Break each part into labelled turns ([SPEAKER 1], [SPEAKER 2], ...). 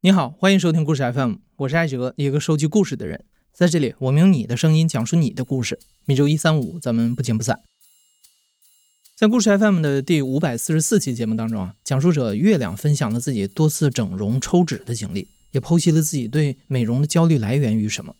[SPEAKER 1] 你好，欢迎收听故事 FM，我是艾哲，一个收集故事的人。在这里，我们用你的声音讲述你的故事。每周一、三、五，咱们不见不散。在故事 FM 的第五百四十四期节目当中啊，讲述者月亮分享了自己多次整容抽脂的经历，也剖析了自己对美容的焦虑来源于什么。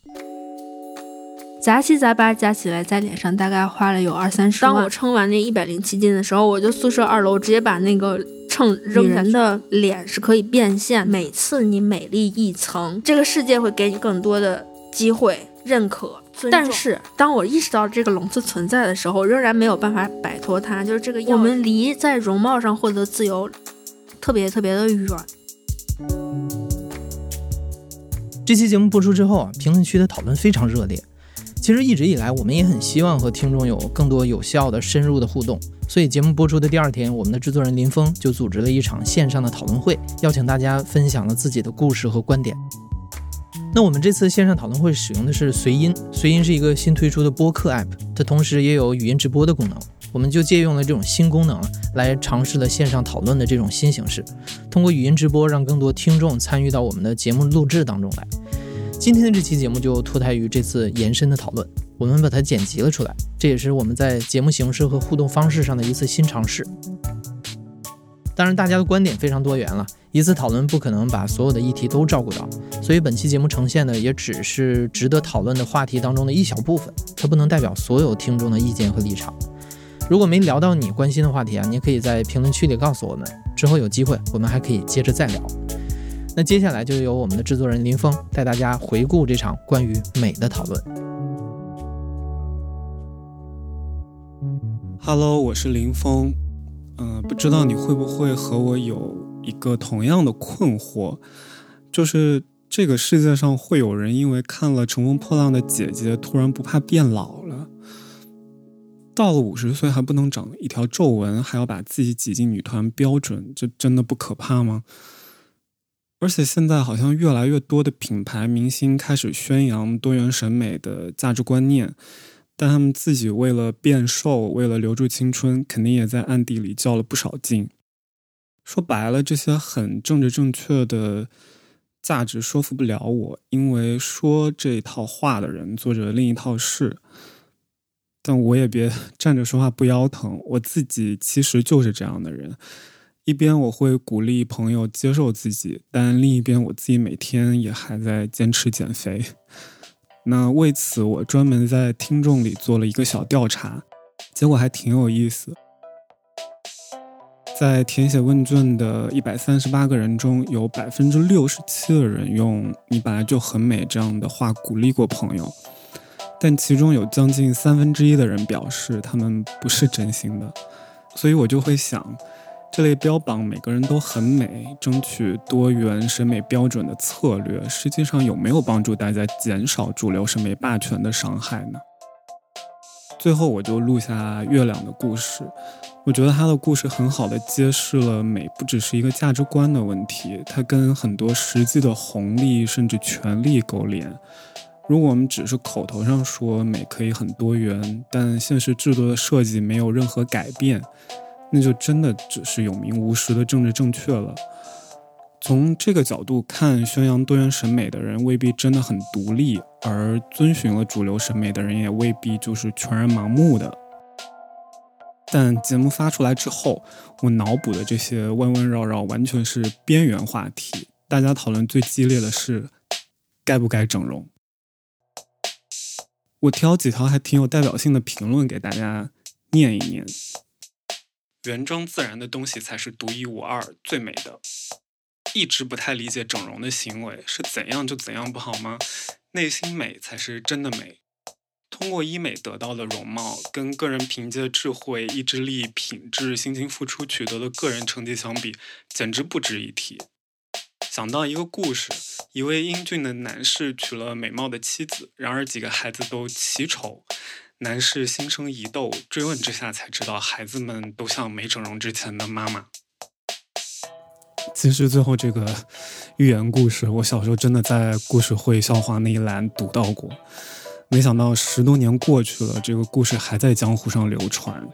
[SPEAKER 2] 杂七杂八加起来，在脸上大概花了有二三十万。当我称完那一百零七斤的时候，我就宿舍二楼直接把那个。称女人的脸是可以变现，每次你美丽一层，这个世界会给你更多的机会、认可、但是，当我意识到这个笼子存在的时候，仍然没有办法摆脱它。就是这个，我们离在容貌上获得自由，特别特别的远。
[SPEAKER 1] 这期节目播出之后啊，评论区的讨论非常热烈。其实一直以来，我们也很希望和听众有更多有效的、深入的互动。所以节目播出的第二天，我们的制作人林峰就组织了一场线上的讨论会，邀请大家分享了自己的故事和观点。那我们这次线上讨论会使用的是随音，随音是一个新推出的播客 app，它同时也有语音直播的功能。我们就借用了这种新功能，来尝试了线上讨论的这种新形式，通过语音直播，让更多听众参与到我们的节目录制当中来。今天的这期节目就脱胎于这次延伸的讨论。我们把它剪辑了出来，这也是我们在节目形式和互动方式上的一次新尝试。当然，大家的观点非常多元了，一次讨论不可能把所有的议题都照顾到，所以本期节目呈现的也只是值得讨论的话题当中的一小部分，它不能代表所有听众的意见和立场。如果没聊到你关心的话题啊，你可以在评论区里告诉我们，之后有机会我们还可以接着再聊。那接下来就由我们的制作人林峰带大家回顾这场关于美的讨论。
[SPEAKER 3] Hello，我是林峰。嗯，不知道你会不会和我有一个同样的困惑，就是这个世界上会有人因为看了《乘风破浪的姐姐》，突然不怕变老了，到了五十岁还不能长一条皱纹，还要把自己挤进女团标准，这真的不可怕吗？而且现在好像越来越多的品牌明星开始宣扬多元审美的价值观念。但他们自己为了变瘦，为了留住青春，肯定也在暗地里较了不少劲。说白了，这些很政治正确的价值说服不了我，因为说这一套话的人做着另一套事。但我也别 站着说话不腰疼，我自己其实就是这样的人。一边我会鼓励朋友接受自己，但另一边我自己每天也还在坚持减肥。那为此，我专门在听众里做了一个小调查，结果还挺有意思。在填写问卷的一百三十八个人中，有百分之六十七的人用“你本来就很美”这样的话鼓励过朋友，但其中有将近三分之一的人表示他们不是真心的，所以我就会想。这类标榜每个人都很美、争取多元审美标准的策略，实际上有没有帮助大家减少主流审美霸权的伤害呢？最后，我就录下月亮的故事。我觉得他的故事很好的揭示了美不只是一个价值观的问题，它跟很多实际的红利甚至权利勾连。如果我们只是口头上说美可以很多元，但现实制度的设计没有任何改变。那就真的只是有名无实的政治正确了。从这个角度看，宣扬多元审美的人未必真的很独立，而遵循了主流审美的人也未必就是全然盲目的。但节目发出来之后，我脑补的这些弯弯绕绕完全是边缘话题。大家讨论最激烈的是该不该整容。我挑几条还挺有代表性的评论给大家念一念。原装自然的东西才是独一无二、最美的。一直不太理解整容的行为，是怎样就怎样不好吗？内心美才是真的美。通过医美得到的容貌，跟个人凭借智慧、意志力、品质、辛勤付出取得的个人成绩相比，简直不值一提。想到一个故事，一位英俊的男士娶了美貌的妻子，然而几个孩子都奇丑。男士心生疑窦，追问之下才知道，孩子们都像没整容之前的妈妈。其实最后这个寓言故事，我小时候真的在故事会笑话那一栏读到过。没想到十多年过去了，这个故事还在江湖上流传，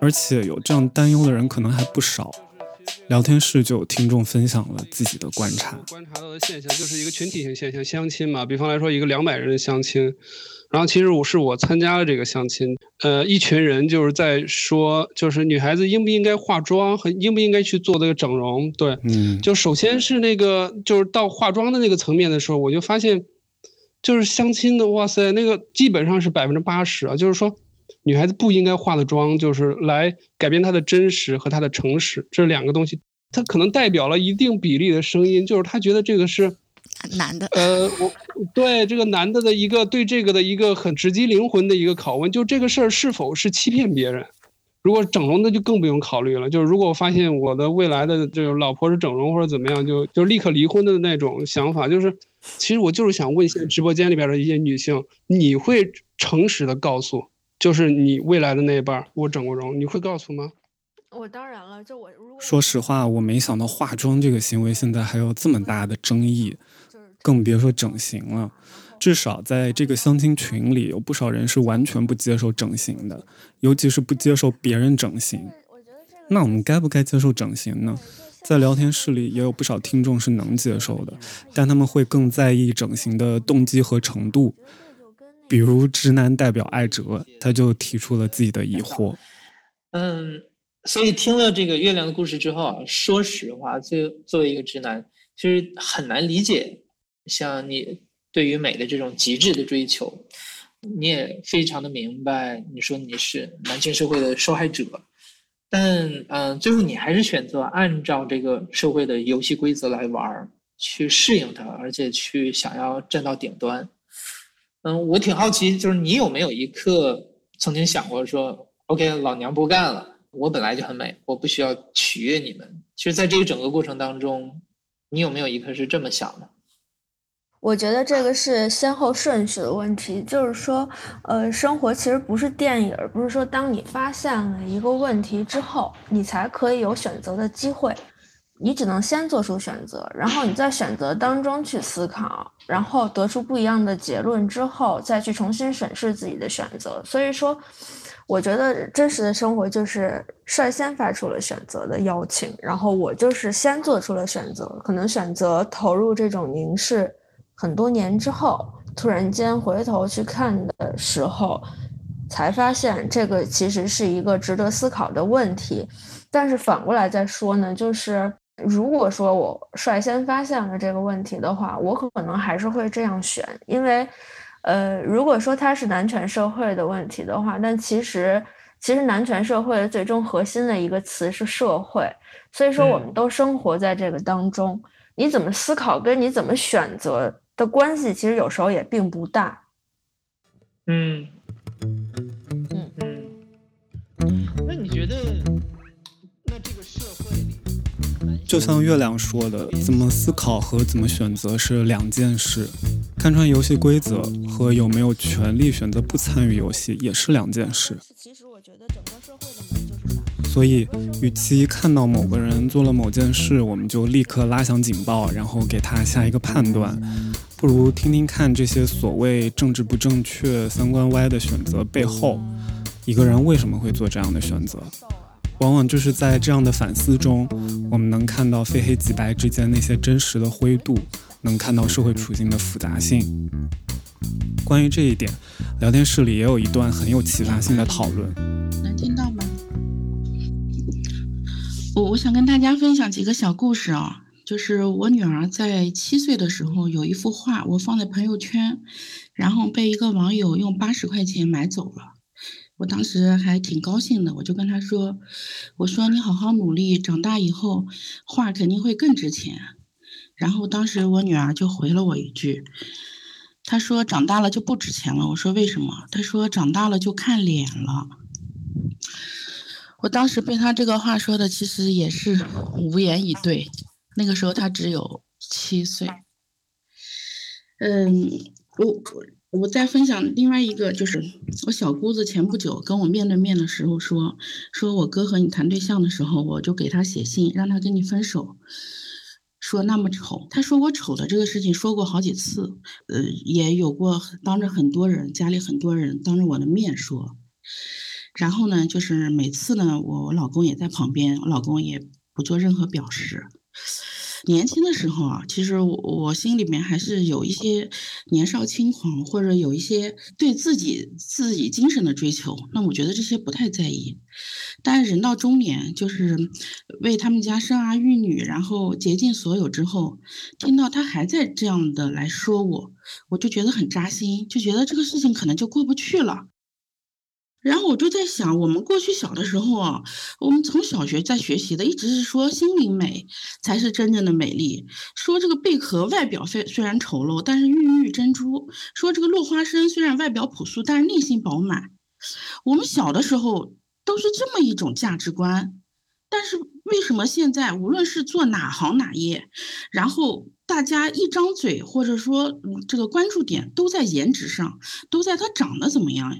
[SPEAKER 3] 而且有这样担忧的人可能还不少。聊天室就有听众分享了自己的观察。
[SPEAKER 4] 观察到的现象就是一个群体性现象，相亲嘛。比方来说，一个两百人的相亲，然后其实我是我参加了这个相亲，呃，一群人就是在说，就是女孩子应不应该化妆，和应不应该去做这个整容。对，
[SPEAKER 3] 嗯，
[SPEAKER 4] 就首先是那个，就是到化妆的那个层面的时候，我就发现，就是相亲的，哇塞，那个基本上是百分之八十啊，就是说。女孩子不应该化的妆，就是来改变她的真实和她的诚实，这两个东西，它可能代表了一定比例的声音，就是她觉得这个是
[SPEAKER 5] 男的。
[SPEAKER 4] 呃，我对这个男的的一个对这个的一个很直击灵魂的一个拷问，就这个事儿是否是欺骗别人？如果整容，那就更不用考虑了。就是如果我发现我的未来的这个老婆是整容或者怎么样，就就立刻离婚的那种想法，就是其实我就是想问一下直播间里边的一些女性，你会诚实的告诉？就是你未来的那一半，我整过容，你会告诉吗？
[SPEAKER 2] 我当然了，就我
[SPEAKER 3] 说实话，我没想到化妆这个行为现在还有这么大的争议，更别说整形了。至少在这个相亲群里，有不少人是完全不接受整形的，尤其是不接受别人整形。那我们该不该接受整形呢？在聊天室里也有不少听众是能接受的，但他们会更在意整形的动机和程度。比如直男代表艾哲，他就提出了自己的疑惑。
[SPEAKER 6] 嗯，所以听了这个月亮的故事之后啊，说实话，就作为一个直男，其实很难理解像你对于美的这种极致的追求。你也非常的明白，你说你是男性社会的受害者，但嗯，最后你还是选择按照这个社会的游戏规则来玩，去适应它，而且去想要站到顶端。嗯，我挺好奇，就是你有没有一刻曾经想过说，OK，老娘不干了，我本来就很美，我不需要取悦你们。其实，在这个整个过程当中，你有没有一刻是这么想的？
[SPEAKER 2] 我觉得这个是先后顺序的问题，就是说，呃，生活其实不是电影，不是说当你发现了一个问题之后，你才可以有选择的机会。你只能先做出选择，然后你在选择当中去思考，然后得出不一样的结论之后，再去重新审视自己的选择。所以说，我觉得真实的生活就是率先发出了选择的邀请，然后我就是先做出了选择。可能选择投入这种凝视很多年之后，突然间回头去看的时候，才发现这个其实是一个值得思考的问题。但是反过来再说呢，就是。如果说我率先发现了这个问题的话，我可能还是会这样选，因为，呃，如果说它是男权社会的问题的话，但其实其实男权社会的最终核心的一个词是社会，所以说我们都生活在这个当中，你怎么思考跟你怎么选择的关系，其实有时候也并不大。
[SPEAKER 6] 嗯嗯嗯，那你觉得？
[SPEAKER 3] 那这个社会里就像月亮说的，怎么思考和怎么选择是两件事。看穿游戏规则和有没有权利选择不参与游戏也是两件事。其实我觉得整个社会的门就是所以，与其看到某个人做了某件事，我们就立刻拉响警报，然后给他下一个判断，不如听听看这些所谓政治不正确、三观歪的选择背后，一个人为什么会做这样的选择。往往就是在这样的反思中，我们能看到非黑即白之间那些真实的灰度，能看到社会处境的复杂性。关于这一点，聊天室里也有一段很有启发性的讨论。
[SPEAKER 5] 能听到吗？我我想跟大家分享几个小故事啊，就是我女儿在七岁的时候有一幅画，我放在朋友圈，然后被一个网友用八十块钱买走了。我当时还挺高兴的，我就跟他说：“我说你好好努力，长大以后画肯定会更值钱。”然后当时我女儿就回了我一句：“她说长大了就不值钱了。”我说：“为什么？”她说：“长大了就看脸了。”我当时被他这个话说的，其实也是无言以对。那个时候他只有七岁。嗯，我我。我再分享另外一个，就是我小姑子前不久跟我面对面的时候说，说我哥和你谈对象的时候，我就给他写信让他跟你分手，说那么丑。他说我丑的这个事情说过好几次，呃，也有过当着很多人家里很多人当着我的面说，然后呢，就是每次呢，我我老公也在旁边，我老公也。不做任何表示。年轻的时候啊，其实我我心里面还是有一些年少轻狂，或者有一些对自己自己精神的追求。那我觉得这些不太在意。但是人到中年，就是为他们家生儿育女，然后竭尽所有之后，听到他还在这样的来说我，我就觉得很扎心，就觉得这个事情可能就过不去了。然后我就在想，我们过去小的时候啊，我们从小学在学习的，一直是说心灵美才是真正的美丽。说这个贝壳外表虽虽然丑陋，但是孕育珍珠；说这个落花生虽然外表朴素，但是内心饱满。我们小的时候都是这么一种价值观。但是为什么现在无论是做哪行哪业，然后大家一张嘴或者说这个关注点都在颜值上，都在它长得怎么样？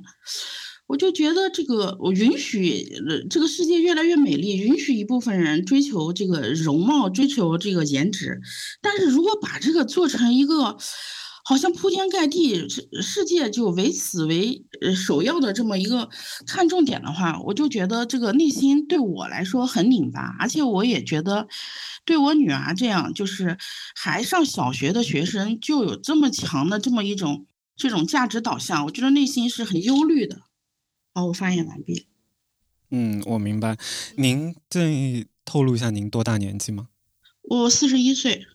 [SPEAKER 5] 我就觉得这个，我允许这个世界越来越美丽，允许一部分人追求这个容貌，追求这个颜值。但是如果把这个做成一个好像铺天盖地，世世界就唯此为首要的这么一个看重点的话，我就觉得这个内心对我来说很拧巴，而且我也觉得对我女儿这样就是还上小学的学生就有这么强的这么一种这种价值导向，我觉得内心是很忧虑的。好，我发言完毕。
[SPEAKER 3] 嗯，我明白。您介意透露一下您多大年纪吗？
[SPEAKER 5] 我四十一岁。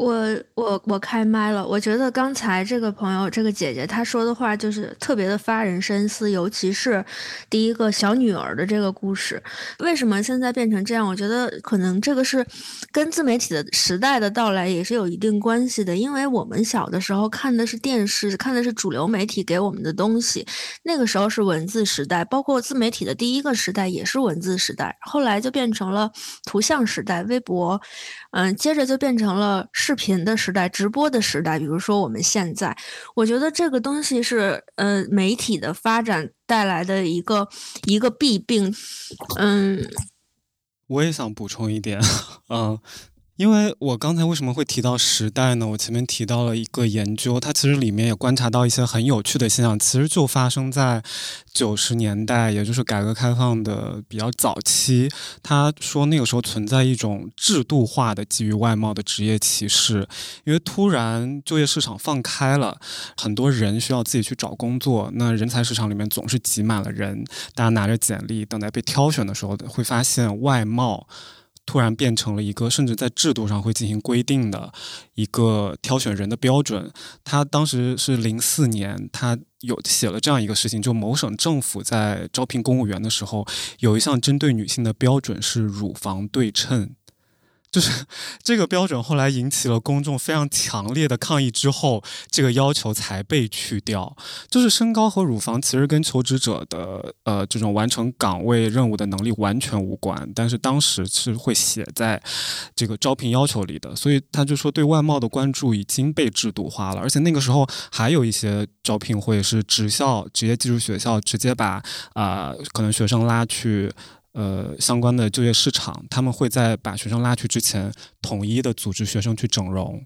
[SPEAKER 2] 我我我开麦了，我觉得刚才这个朋友这个姐姐她说的话就是特别的发人深思，尤其是第一个小女儿的这个故事，为什么现在变成这样？我觉得可能这个是跟自媒体的时代的到来也是有一定关系的，因为我们小的时候看的是电视，看的是主流媒体给我们的东西，那个时候是文字时代，包括自媒体的第一个时代也是文字时代，后来就变成了图像时代，微博，嗯，接着就变成了。视频的时代，直播的时代，比如说我们现在，我觉得这个东西是呃媒体的发展带来的一个一个弊病，嗯，
[SPEAKER 3] 我也想补充一点，嗯。因为我刚才为什么会提到时代呢？我前面提到了一个研究，它其实里面也观察到一些很有趣的现象，其实就发生在九十年代，也就是改革开放的比较早期。他说那个时候存在一种制度化的基于外貌的职业歧视，因为突然就业市场放开了，很多人需要自己去找工作，那人才市场里面总是挤满了人，大家拿着简历等待被挑选的时候，会发现外貌。突然变成了一个，甚至在制度上会进行规定的一个挑选人的标准。他当时是零四年，他有写了这样一个事情，就某省政府在招聘公务员的时候，有一项针对女性的标准是乳房对称。就是这个标准后来引起了公众非常强烈的抗议，之后这个要求才被去掉。就是身高和乳房其实跟求职者的呃这种完成岗位任务的能力完全无关，但是当时是会写在这个招聘要求里的。所以他就说对外貌的关注已经被制度化了，而且那个时候还有一些招聘会是职校、职业技术学校直接把啊可能学生拉去。呃，相关的就业市场，他们会在把学生拉去之前，统一的组织学生去整容，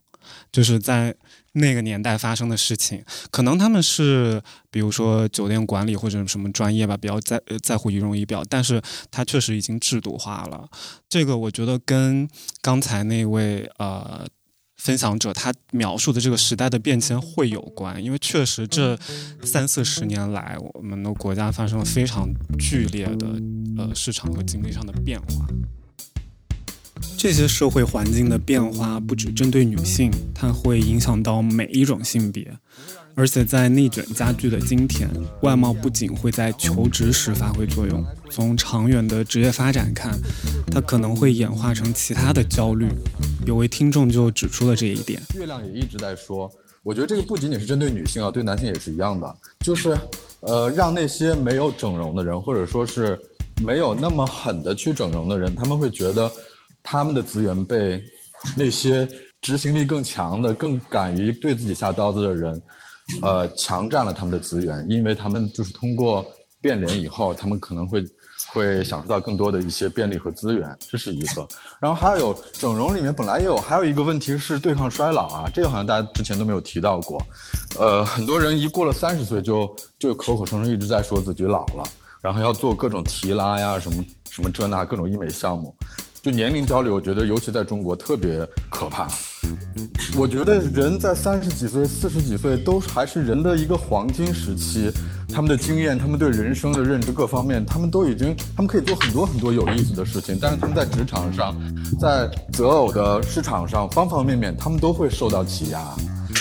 [SPEAKER 3] 就是在那个年代发生的事情。可能他们是，比如说酒店管理或者什么专业吧，比较在在乎仪容仪表，但是它确实已经制度化了。这个我觉得跟刚才那位呃。分享者他描述的这个时代的变迁会有关，因为确实这三四十年来，我们的国家发生了非常剧烈的呃市场和经济上的变化。这些社会环境的变化不只针对女性，它会影响到每一种性别。而且在内卷加剧的今天，外貌不仅会在求职时发挥作用，从长远的职业发展看，它可能会演化成其他的焦虑。有位听众就指出了这一点。
[SPEAKER 7] 月亮也一直在说，我觉得这个不仅仅是针对女性啊，对男性也是一样的，就是呃，让那些没有整容的人，或者说是没有那么狠的去整容的人，他们会觉得他们的资源被那些执行力更强的、更敢于对自己下刀子的人。呃，强占了他们的资源，因为他们就是通过变脸以后，他们可能会会享受到更多的一些便利和资源，这是一个。然后还有整容里面本来也有，还有一个问题是对抗衰老啊，这个好像大家之前都没有提到过。呃，很多人一过了三十岁就就口口声声一直在说自己老了，然后要做各种提拉呀，什么什么这那各种医美项目。就年龄焦虑，我觉得尤其在中国特别可怕。我觉得人在三十几岁、四十几岁都还是人的一个黄金时期，他们的经验、他们对人生的认知各方面，他们都已经，他们可以做很多很多有意思的事情。但是他们在职场上，在择偶的市场上，方方面面他们都会受到挤压。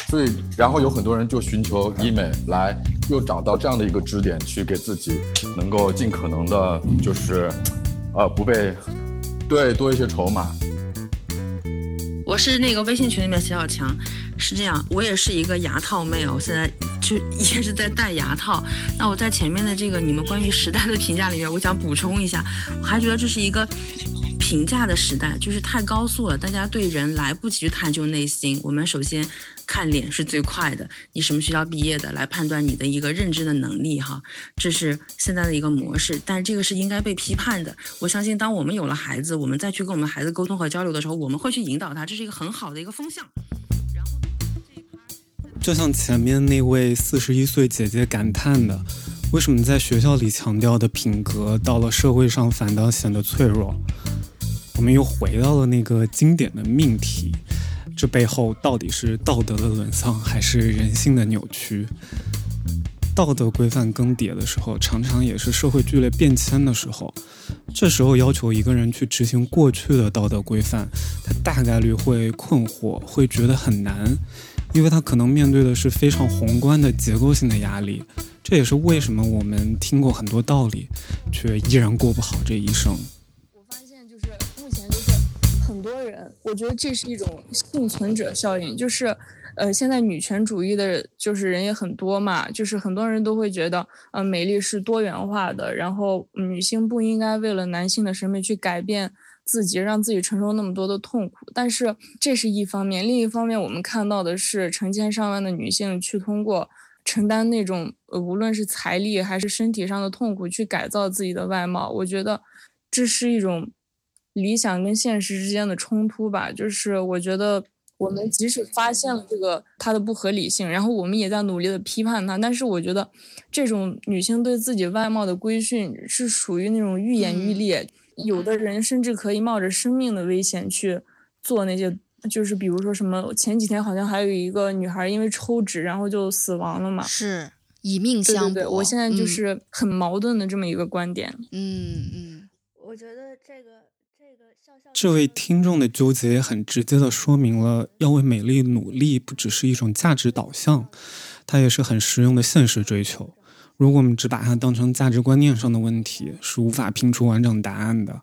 [SPEAKER 7] 所以，然后有很多人就寻求医美来，又找到这样的一个支点，去给自己能够尽可能的，就是，呃，不被。对，多一些筹码。
[SPEAKER 8] 我是那个微信群里面小小强，是这样，我也是一个牙套妹我，现在就也是在戴牙套。那我在前面的这个你们关于时代的评价里面，我想补充一下，我还觉得这是一个。评价的时代就是太高速了，大家对人来不及去探究内心。我们首先看脸是最快的，你什么学校毕业的来判断你的一个认知的能力哈，这是现在的一个模式。但是这个是应该被批判的。我相信，当我们有了孩子，我们再去跟我们孩子沟通和交流的时候，我们会去引导他，这是一个很好的一个风向。
[SPEAKER 3] 就像前面那位四十一岁姐姐感叹的，为什么在学校里强调的品格，到了社会上反倒显得脆弱？我们又回到了那个经典的命题，这背后到底是道德的沦丧，还是人性的扭曲？道德规范更迭的时候，常常也是社会剧烈变迁的时候。这时候要求一个人去执行过去的道德规范，他大概率会困惑，会觉得很难，因为他可能面对的是非常宏观的结构性的压力。这也是为什么我们听过很多道理，却依然过不好这一生。
[SPEAKER 9] 我觉得这是一种幸存者效应，就是，呃，现在女权主义的，就是人也很多嘛，就是很多人都会觉得，呃，美丽是多元化的，然后女性不应该为了男性的审美去改变自己，让自己承受那么多的痛苦。但是这是一方面，另一方面我们看到的是成千上万的女性去通过承担那种，呃，无论是财力还是身体上的痛苦去改造自己的外貌。我觉得这是一种。理想跟现实之间的冲突吧，就是我觉得我们即使发现了这个它的不合理性，然后我们也在努力的批判它，但是我觉得这种女性对自己外貌的规训是属于那种愈演愈烈，有的人甚至可以冒着生命的危险去做那些，就是比如说什么前几天好像还有一个女孩因为抽脂然后就死亡了嘛，
[SPEAKER 10] 是以命相搏。
[SPEAKER 9] 对对对，我现在就是很矛盾的这么一个观点。
[SPEAKER 10] 嗯嗯，
[SPEAKER 2] 我觉得这个。
[SPEAKER 3] 这位听众的纠结很直接的说明了，要为美丽努力不只是一种价值导向，它也是很实用的现实追求。如果我们只把它当成价值观念上的问题，是无法拼出完整答案的。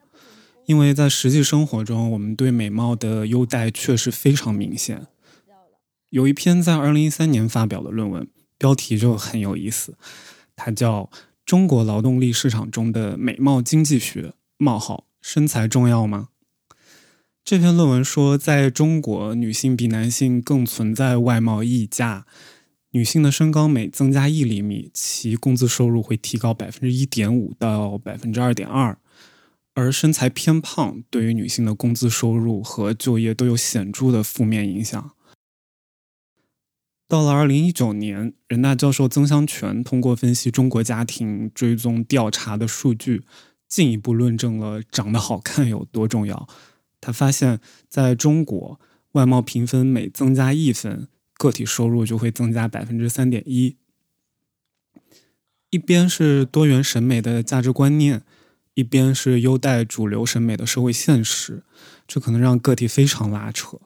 [SPEAKER 3] 因为在实际生活中，我们对美貌的优待确实非常明显。有一篇在二零一三年发表的论文，标题就很有意思，它叫《中国劳动力市场中的美貌经济学：冒号身材重要吗？》这篇论文说，在中国，女性比男性更存在外貌溢价。女性的身高每增加一厘米，其工资收入会提高百分之一点五到百分之二点二。而身材偏胖对于女性的工资收入和就业都有显著的负面影响。到了二零一九年，人大教授曾香全通过分析中国家庭追踪调查的数据，进一步论证了长得好看有多重要。他发现，在中国，外貌评分每增加一分，个体收入就会增加百分之三点一。一边是多元审美的价值观念，一边是优待主流审美的社会现实，这可能让个体非常拉扯。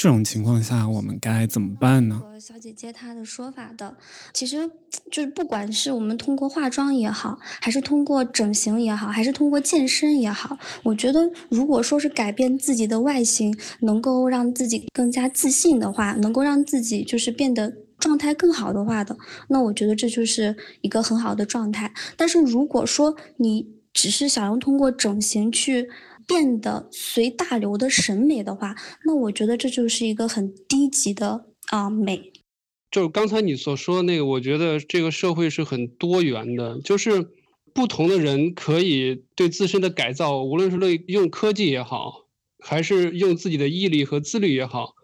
[SPEAKER 3] 这种情况下，我们该怎么办呢？
[SPEAKER 11] 小姐姐她的说法的，其实就是不管是我们通过化妆也好，还是通过整形也好，还是通过健身也好，我觉得如果说是改变自己的外形，能够让自己更加自信的话，能够让自己就是变得状态更好的话的，那我觉得这就是一个很好的状态。但是如果说你只是想要通过整形去，变得随大流的审美的话，那我觉得这就是一个很低级的啊美。
[SPEAKER 4] 就是刚才你所说的那个，我觉得这个社会是很多元的，就是不同的人可以对自身的改造，无论是用科技也好，还是用自己的毅力和自律也好，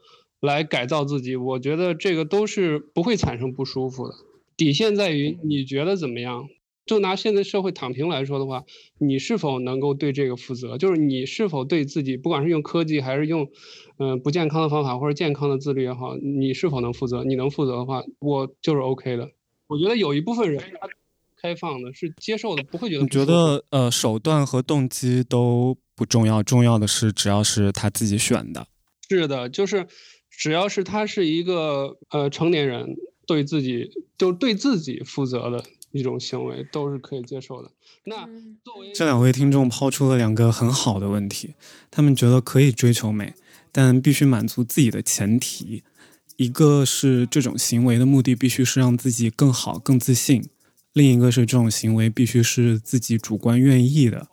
[SPEAKER 4] 来改造自己。我觉得这个都是不会产生不舒服的。底线在于你觉得怎么样。就拿现在社会躺平来说的话，你是否能够对这个负责？就是你是否对自己，不管是用科技还是用，嗯，不健康的方法或者健康的自律也好，你是否能负责？你能负责的话，我就是 OK 的。我觉得有一部分人他开放的是接受的，不会觉得。
[SPEAKER 3] 你觉得呃，手段和动机都不重要，重要的是只要是他自己选的。
[SPEAKER 4] 是的，就是只要是他是一个呃成年人，对自己就对自己负责的。一种行为都是可以接受的。那作为
[SPEAKER 3] 这两位听众抛出了两个很好的问题，他们觉得可以追求美，但必须满足自己的前提。一个是这种行为的目的必须是让自己更好、更自信；另一个是这种行为必须是自己主观愿意的。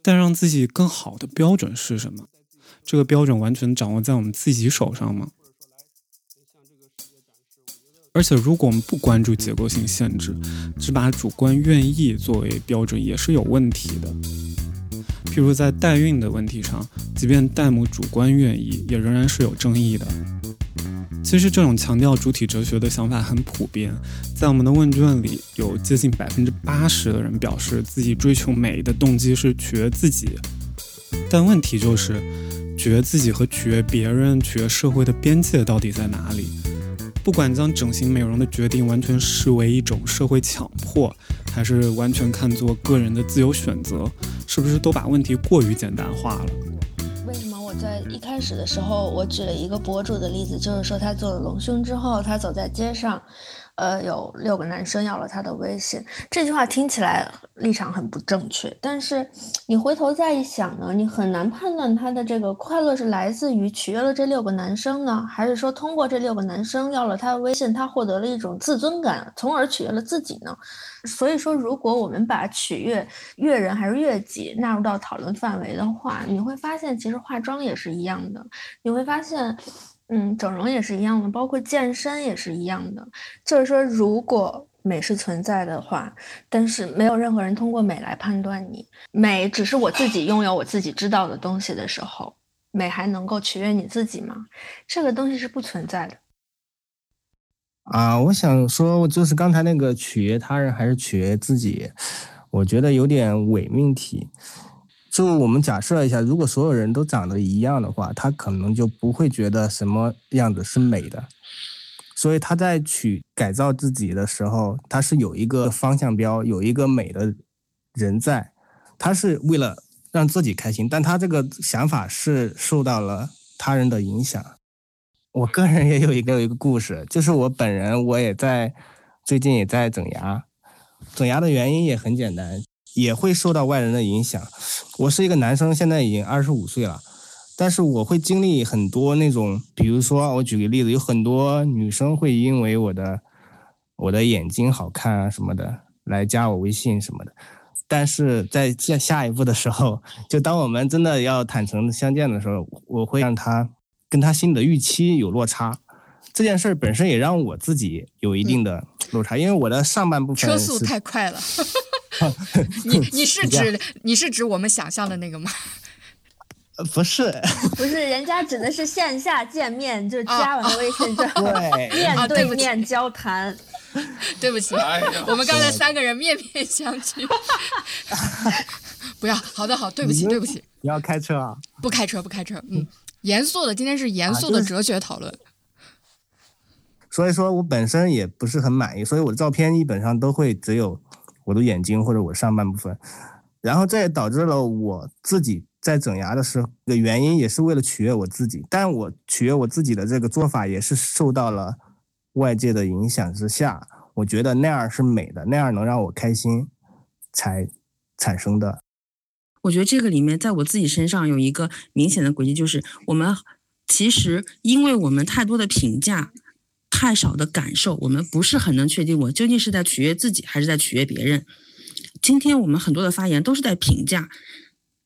[SPEAKER 3] 但让自己更好的标准是什么？这个标准完全掌握在我们自己手上吗？而且，如果我们不关注结构性限制，只把主观愿意作为标准，也是有问题的。譬如在代孕的问题上，即便代母主观愿意，也仍然是有争议的。其实，这种强调主体哲学的想法很普遍，在我们的问卷里，有接近百分之八十的人表示自己追求美的动机是取悦自己。但问题就是，取悦自己和取悦别人、取悦社会的边界到底在哪里？不管将整形美容的决定完全视为一种社会强迫，还是完全看作个人的自由选择，是不是都把问题过于简单化了？
[SPEAKER 2] 为什么我在一开始的时候，我举了一个博主的例子，就是说他做了隆胸之后，他走在街上。呃，有六个男生要了他的微信，这句话听起来立场很不正确，但是你回头再一想呢，你很难判断他的这个快乐是来自于取悦了这六个男生呢，还是说通过这六个男生要了他的微信，他获得了一种自尊感，从而取悦了自己呢？所以说，如果我们把取悦悦人还是悦己纳入到讨论范围的话，你会发现其实化妆也是一样的，你会发现。嗯，整容也是一样的，包括健身也是一样的。就是说，如果美是存在的话，但是没有任何人通过美来判断你，美只是我自己拥有我自己知道的东西的时候，美还能够取悦你自己吗？这个东西是不存在的。
[SPEAKER 12] 啊，我想说，就是刚才那个取悦他人还是取悦自己，我觉得有点伪命题。就我们假设一下，如果所有人都长得一样的话，他可能就不会觉得什么样子是美的。所以他在取改造自己的时候，他是有一个方向标，有一个美的人在，他是为了让自己开心，但他这个想法是受到了他人的影响。我个人也有一个一个故事，就是我本人我也在最近也在整牙，整牙的原因也很简单。也会受到外人的影响。我是一个男生，现在已经二十五岁了，但是我会经历很多那种，比如说我举个例子，有很多女生会因为我的我的眼睛好看啊什么的来加我微信什么的。但是在下下一步的时候，就当我们真的要坦诚相见的时候，我会让他跟他心里的预期有落差。这件事本身也让我自己有一定的落差，因为我的上半部分
[SPEAKER 10] 车速太快了。你你是指你是指我们想象的那个吗？
[SPEAKER 12] 呃，不是，
[SPEAKER 2] 不是，人家指的是线下见面，就是加完微信之后 面
[SPEAKER 10] 对
[SPEAKER 2] 面交谈。
[SPEAKER 10] 对不起，我们刚才三个人面面相觑。不要，好的好，对不起对不起。
[SPEAKER 12] 你要开车啊？
[SPEAKER 10] 不开车不开车，嗯，严肃的，今天是严肃的哲学讨论。
[SPEAKER 12] 所以说我本身也不是很满意，所以我的照片基本上都会只有。我的眼睛或者我上半部分，然后这也导致了我自己在整牙的时候的原因，也是为了取悦我自己。但我取悦我自己的这个做法，也是受到了外界的影响之下，我觉得那样是美的，那样能让我开心，才产生的。
[SPEAKER 8] 我觉得这个里面，在我自己身上有一个明显的轨迹，就是我们其实因为我们太多的评价。太少的感受，我们不是很能确定我究竟是在取悦自己还是在取悦别人。今天我们很多的发言都是在评价。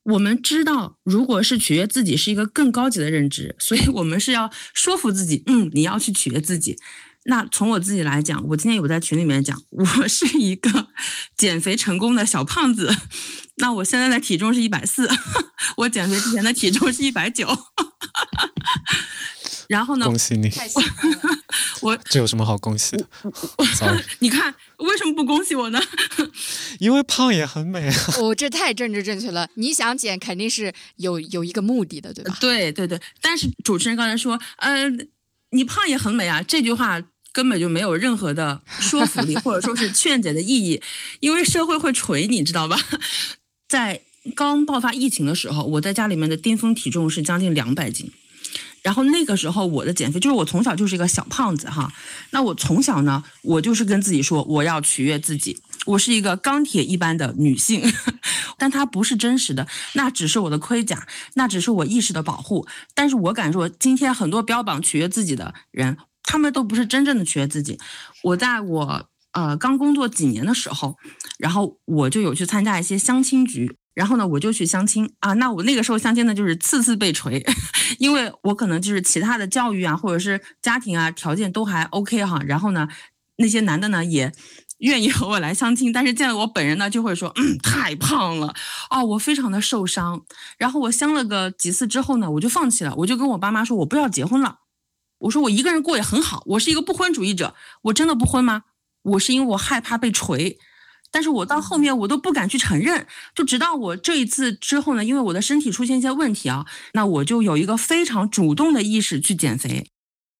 [SPEAKER 8] 我们知道，如果是取悦自己是一个更高级的认知，所以我们是要说服自己，嗯，你要去取悦自己。那从我自己来讲，我今天有在群里面讲，我是一个减肥成功的小胖子。那我现在的体重是一百四，我减肥之前的体重是一百九。然后呢？
[SPEAKER 3] 恭喜你！
[SPEAKER 10] 太喜欢了。
[SPEAKER 8] 我
[SPEAKER 3] 这有什么好恭喜的？
[SPEAKER 8] 你看，为为什么不恭喜我呢？
[SPEAKER 3] 因为胖也很美啊！
[SPEAKER 10] 哦，这太政治正确了。你想减肯定是有有一个目的的，对吧？
[SPEAKER 8] 对对对。但是主持人刚才说，呃，你胖也很美啊，这句话根本就没有任何的说服力，或者说是劝解的意义，因为社会会锤你，知道吧？在刚爆发疫情的时候，我在家里面的巅峰体重是将近两百斤。然后那个时候我的减肥就是我从小就是一个小胖子哈，那我从小呢，我就是跟自己说我要取悦自己，我是一个钢铁一般的女性，但它不是真实的，那只是我的盔甲，那只是我意识的保护。但是我敢说，今天很多标榜取悦自己的人，他们都不是真正的取悦自己。我在我呃刚工作几年的时候，然后我就有去参加一些相亲局。然后呢，我就去相亲啊。那我那个时候相亲呢，就是次次被锤，因为我可能就是其他的教育啊，或者是家庭啊条件都还 OK 哈。然后呢，那些男的呢也愿意和我来相亲，但是见了我本人呢，就会说，嗯，太胖了啊，我非常的受伤。然后我相了个几次之后呢，我就放弃了，我就跟我爸妈说，我不要结婚了。我说我一个人过也很好，我是一个不婚主义者。我真的不婚吗？我是因为我害怕被锤。但是我到后面我都不敢去承认，就直到我这一次之后呢，因为我的身体出现一些问题啊，那我就有一个非常主动的意识去减肥。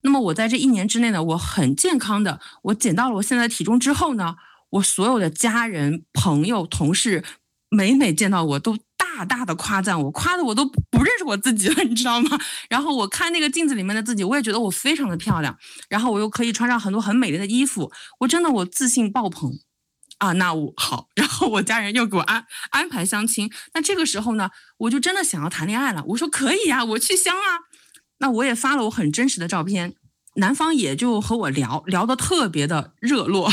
[SPEAKER 8] 那么我在这一年之内呢，我很健康的，我减到了我现在的体重之后呢，我所有的家人、朋友、同事，每每见到我都大大的夸赞我，夸的我都不认识我自己了，你知道吗？然后我看那个镜子里面的自己，我也觉得我非常的漂亮，然后我又可以穿上很多很美丽的衣服，我真的我自信爆棚。啊，那我好，然后我家人又给我安安排相亲，那这个时候呢，我就真的想要谈恋爱了。我说可以呀，我去相啊。那我也发了我很真实的照片，男方也就和我聊聊的特别的热络。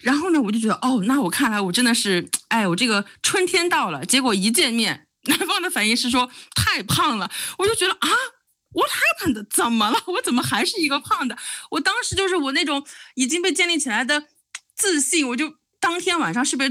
[SPEAKER 8] 然后呢，我就觉得哦，那我看来我真的是，哎，我这个春天到了。结果一见面，男方的反应是说太胖了。我就觉得啊，What happened？怎么了？我怎么还是一个胖的？我当时就是我那种已经被建立起来的自信，我就。当天晚上是被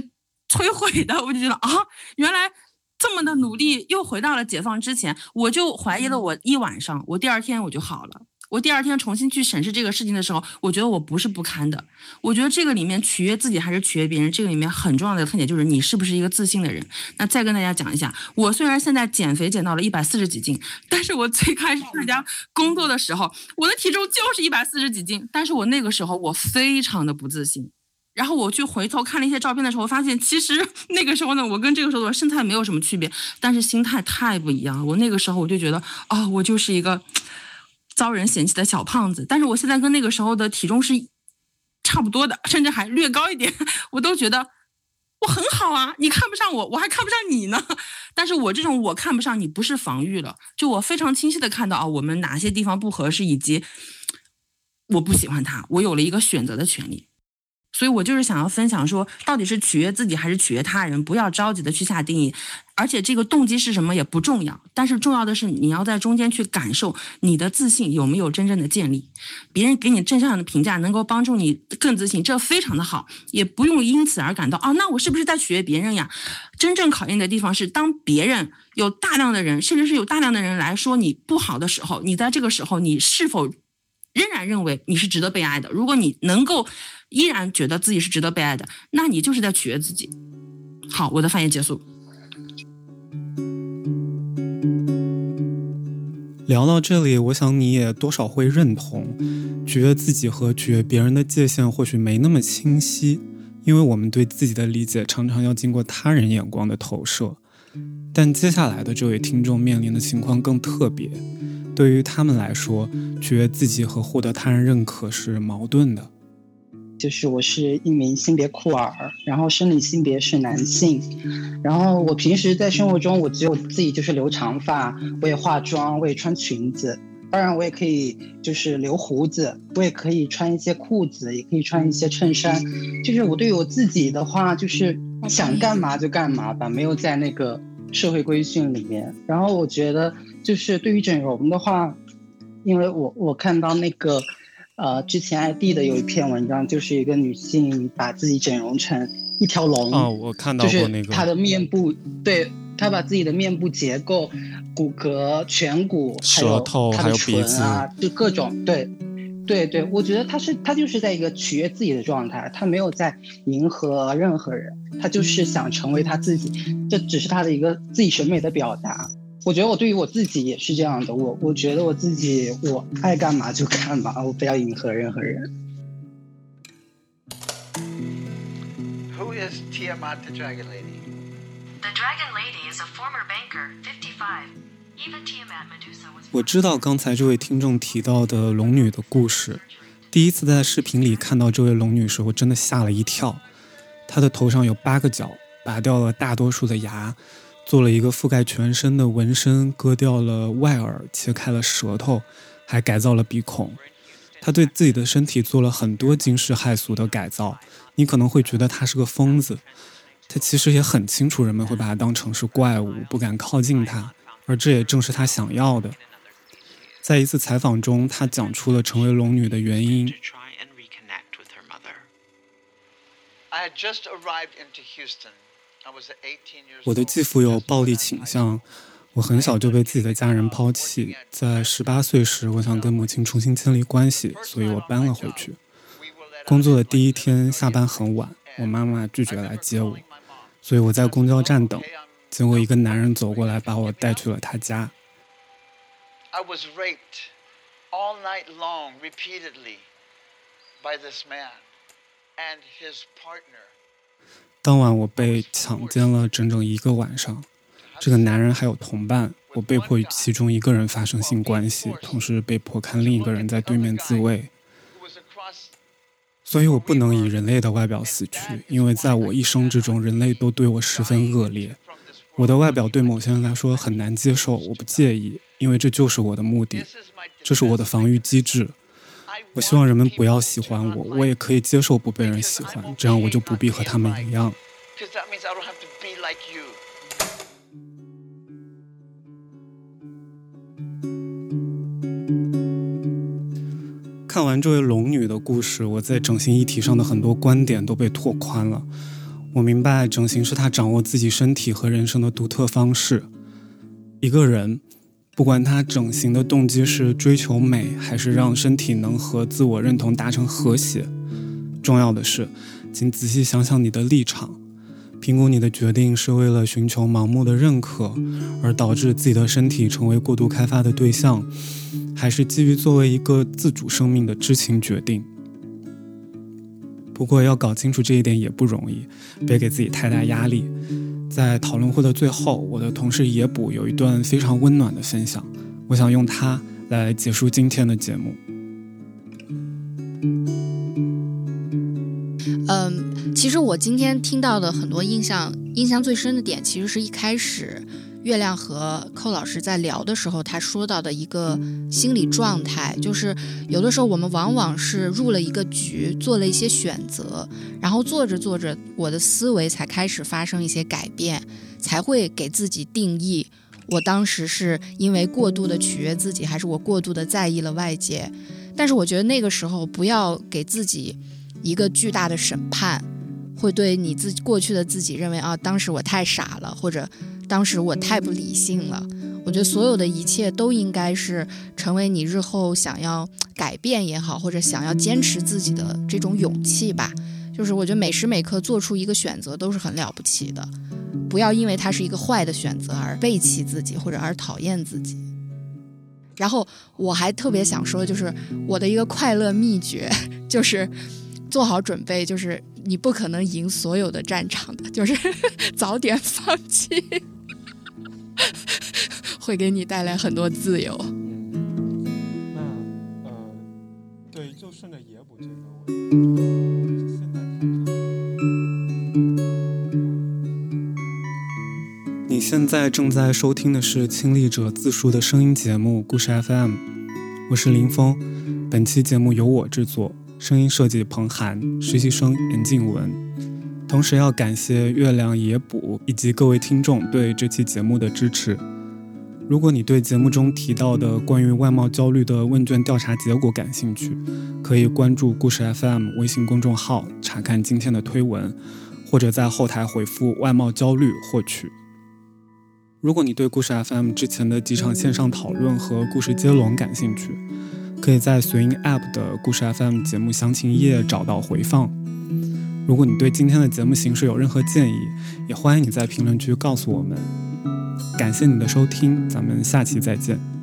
[SPEAKER 8] 摧毁的，我就觉得啊，原来这么的努力又回到了解放之前，我就怀疑了我一晚上，我第二天我就好了。我第二天重新去审视这个事情的时候，我觉得我不是不堪的。我觉得这个里面取悦自己还是取悦别人，这个里面很重要的特点就是你是不是一个自信的人。那再跟大家讲一下，我虽然现在减肥减到了一百四十几斤，但是我最开始参加工作的时候，我的体重就是一百四十几斤，但是我那个时候我非常的不自信。然后我去回头看了一些照片的时候，发现其实 那个时候呢，我跟这个时候的身材没有什么区别，但是心态太不一样了。我那个时候我就觉得，哦，我就是一个 遭人嫌弃的小胖子。但是我现在跟那个时候的体重是差不多的，甚至还略高一点，我都觉得我很好啊。你看不上我，我还看不上你呢。但是我这种我看不上你，不是防御了，就我非常清晰的看到啊，我们哪些地方不合适，以及我不喜欢他，我有了一个选择的权利。所以我就是想要分享说，到底是取悦自己还是取悦他人，不要着急的去下定义，而且这个动机是什么也不重要，但是重要的是你要在中间去感受你的自信有没有真正的建立，别人给你正向的评价能够帮助你更自信，这非常的好，也不用因此而感到啊，那我是不是在取悦别人呀？真正考验的地方是，当别人有大量的人，甚至是有大量的人来说你不好的时候，你在这个时候你是否仍然认为你是值得被爱的？如果你能够。依然觉得自己是值得被爱的，那你就是在取悦自己。好，我的发言结束。
[SPEAKER 3] 聊到这里，我想你也多少会认同，取悦自己和取悦别人的界限或许没那么清晰，因为我们对自己的理解常常要经过他人眼光的投射。但接下来的这位听众面临的情况更特别，对于他们来说，觉得自己和获得他人认可是矛盾的。
[SPEAKER 13] 就是我是一名性别酷儿，然后生理性别是男性，然后我平时在生活中我只有自己就是留长发，我也化妆，我也穿裙子，当然我也可以就是留胡子，我也可以穿一些裤子，也可以穿一些衬衫，就是我对于我自己的话就是想干嘛就干嘛吧，没有在那个社会规训里面。然后我觉得就是对于整容的话，因为我我看到那个。呃，之前 ID 的有一篇文章，就是一个女性把自己整容成一条龙
[SPEAKER 3] 啊，我看到过那
[SPEAKER 13] 个，她的面部，对她把自己的面部结构、骨骼、颧骨、
[SPEAKER 3] 舌头、
[SPEAKER 13] 还有唇啊，就各种对，对对，我觉得他是他就是在一个取悦自己的状态，他没有在迎合任何人，他就是想成为他自己，这只是他的一个自己审美的表达。我觉得我对于我自己也是这样的，我我觉得我自己我爱干嘛就干嘛，我不要迎合任何人。
[SPEAKER 14] Who is Tiamat the Dragon Lady?
[SPEAKER 15] The Dragon Lady is a former banker, 55. Even Tiamat Medusa was.
[SPEAKER 3] 我知道刚才这位听众提到的龙女的故事。第一次在视频里看到这位龙女时，我真的吓了一跳。她的头上有八个角，拔掉了大多数的牙。做了一个覆盖全身的纹身，割掉了外耳，切开了舌头，还改造了鼻孔。他对自己的身体做了很多惊世骇俗的改造。你可能会觉得他是个疯子，他其实也很清楚人们会把他当成是怪物，不敢靠近他。而这也正是他想要的。在一次采访中，他讲出了成为龙女的原因。
[SPEAKER 14] I had just arrived into Houston.
[SPEAKER 3] 我的继父有暴力倾向，我很小就被自己的家人抛弃。在十八岁时，我想跟母亲重新建立关系，所以我搬了回去。工作的第一天下班很晚，我妈妈拒绝来接我，所以我在公交站等。结果一个男人走过来，把我带去了他家。
[SPEAKER 14] I was raped all night long, repeatedly, by this man and his partner.
[SPEAKER 3] 当晚我被强奸了整整一个晚上，这个男人还有同伴，我被迫与其中一个人发生性关系，同时被迫看另一个人在对面自慰。所以我不能以人类的外表死去，因为在我一生之中，人类都对我十分恶劣。我的外表对某些人来说很难接受，我不介意，因为这就是我的目的，这是我的防御机制。我希望人们不要喜欢我，我也可以接受不被人喜欢，这样我就不必和他们一样。看完这位龙女的故事，我在整形议题上的很多观点都被拓宽了。我明白，整形是她掌握自己身体和人生的独特方式。一个人。不管他整形的动机是追求美，还是让身体能和自我认同达成和谐，重要的是，请仔细想想你的立场，评估你的决定是为了寻求盲目的认可，而导致自己的身体成为过度开发的对象，还是基于作为一个自主生命的知情决定。不过要搞清楚这一点也不容易，别给自己太大压力。在讨论会的最后，我的同事野捕有一段非常温暖的分享，我想用它来结束今天的节目。
[SPEAKER 16] 嗯，其实我今天听到的很多印象，印象最深的点，其实是一开始。月亮和寇老师在聊的时候，他说到的一个心理状态，就是有的时候我们往往是入了一个局，做了一些选择，然后做着做着，我的思维才开始发生一些改变，才会给自己定义，我当时是因为过度的取悦自己，还是我过度的在意了外界？但是我觉得那个时候不要给自己一个巨大的审判，会对你自己过去的自己认为啊，当时我太傻了，或者。当时我太不理性了，我觉得所有的一切都应该是成为你日后想要改变也好，或者想要坚持自己的这种勇气吧。就是我觉得每时每刻做出一个选择都是很了不起的，不要因为它是一个坏的选择而背弃自己或者而讨厌自己。然后我还特别想说，就是我的一个快乐秘诀，就是做好准备，就是你不可能赢所有的战场的，就是 早点放弃。会给你带来很多自由。
[SPEAKER 3] 那呃，对，就顺着野捕这个，现在你现在正在收听的是亲历者自述的声音节目《故事 FM》，我是林峰。本期节目由我制作，声音设计彭涵，实习生严静文。同时要感谢月亮野捕以及各位听众对这期节目的支持。如果你对节目中提到的关于外貌焦虑的问卷调查结果感兴趣，可以关注故事 FM 微信公众号查看今天的推文，或者在后台回复“外貌焦虑”获取。如果你对故事 FM 之前的几场线上讨论和故事接龙感兴趣，可以在随音 App 的故事 FM 节目详情页找到回放。如果你对今天的节目形式有任何建议，也欢迎你在评论区告诉我们。感谢你的收听，咱们下期再见。